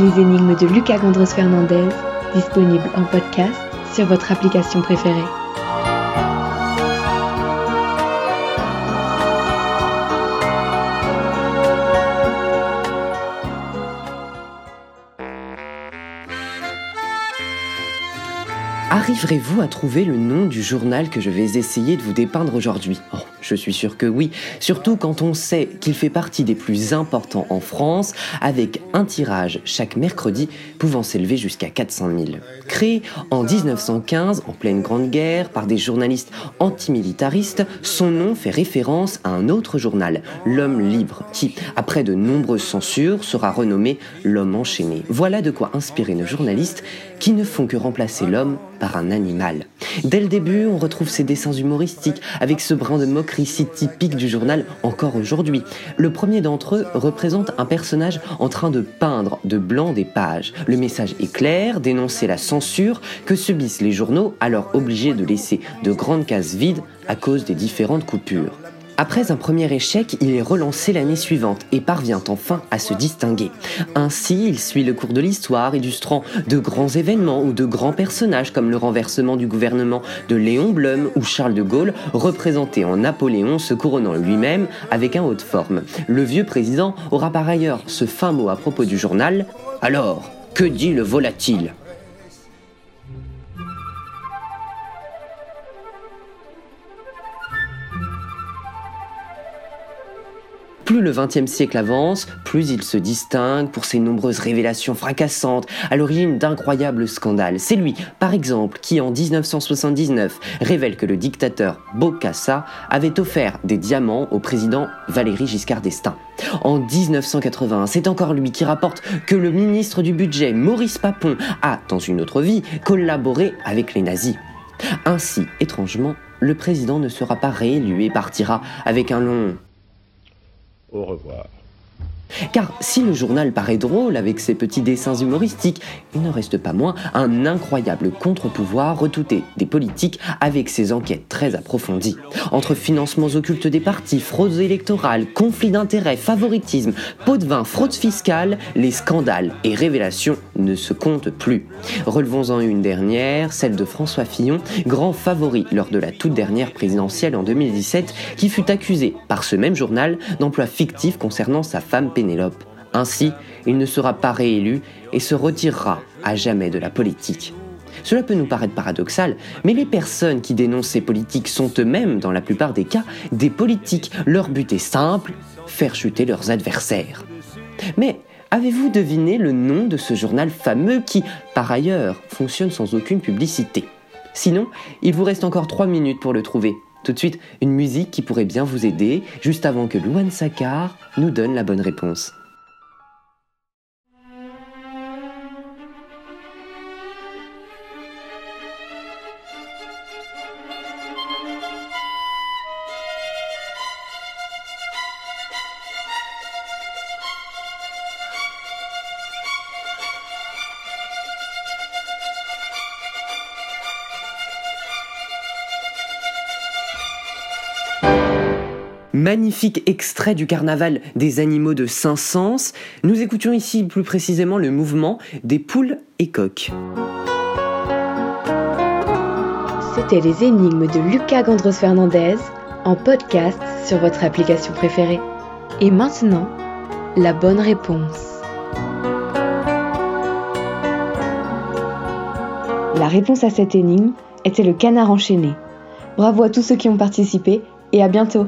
Les énigmes de Lucas Gandros Fernandez, disponibles en podcast sur votre application préférée. Arriverez-vous à trouver le nom du journal que je vais essayer de vous dépeindre aujourd'hui? Oh, Je suis sûr que oui, surtout quand on sait qu'il fait partie des plus importants en France, avec un tirage chaque mercredi pouvant s'élever jusqu'à 400 000. Créé en 1915, en pleine Grande Guerre, par des journalistes antimilitaristes, son nom fait référence à un autre journal, L'Homme Libre, qui, après de nombreuses censures, sera renommé L'Homme Enchaîné. Voilà de quoi inspirer nos journalistes qui ne font que remplacer l'homme par un animal. Dès le début, on retrouve ces dessins humoristiques avec ce brin de moquerie typique du journal encore aujourd'hui. Le premier d'entre eux représente un personnage en train de peindre de blanc des pages. Le message est clair, dénoncer la censure que subissent les journaux alors obligés de laisser de grandes cases vides à cause des différentes coupures. Après un premier échec, il est relancé l'année suivante et parvient enfin à se distinguer. Ainsi, il suit le cours de l'histoire, illustrant de grands événements ou de grands personnages comme le renversement du gouvernement de Léon Blum ou Charles de Gaulle, représenté en Napoléon se couronnant lui-même avec un haut de forme. Le vieux président aura par ailleurs ce fin mot à propos du journal Alors, que dit le volatile? Plus le XXe siècle avance, plus il se distingue pour ses nombreuses révélations fracassantes, à l'origine d'incroyables scandales. C'est lui, par exemple, qui en 1979 révèle que le dictateur Bokassa avait offert des diamants au président Valéry Giscard d'Estaing. En 1980, c'est encore lui qui rapporte que le ministre du Budget, Maurice Papon, a, dans une autre vie, collaboré avec les nazis. Ainsi, étrangement, le président ne sera pas réélu et partira avec un long au revoir. Car si le journal paraît drôle avec ses petits dessins humoristiques, il ne reste pas moins un incroyable contre-pouvoir retouté des politiques avec ses enquêtes très approfondies. Entre financements occultes des partis, fraudes électorales, conflits d'intérêts, favoritisme, pots de vin, fraude fiscale, les scandales et révélations ne se comptent plus. Relevons-en une dernière, celle de François Fillon, grand favori lors de la toute dernière présidentielle en 2017, qui fut accusé par ce même journal d'emploi fictif concernant sa femme Ainsi, il ne sera pas réélu et se retirera à jamais de la politique. Cela peut nous paraître paradoxal, mais les personnes qui dénoncent ces politiques sont eux-mêmes, dans la plupart des cas, des politiques. Leur but est simple, faire chuter leurs adversaires. Mais avez-vous deviné le nom de ce journal fameux qui, par ailleurs, fonctionne sans aucune publicité? Sinon, il vous reste encore 3 minutes pour le trouver. Tout de suite, une musique qui pourrait bien vous aider, juste avant que Luan Sakar nous donne la bonne réponse. Magnifique extrait du carnaval des animaux de Saint-Saëns. Nous écoutions ici plus précisément le mouvement des poules et coqs. C'était les énigmes de Lucas Gandros Fernandez en podcast sur votre application préférée. Et maintenant, la bonne réponse. La réponse à cette énigme était le canard enchaîné. Bravo à tous ceux qui ont participé et à bientôt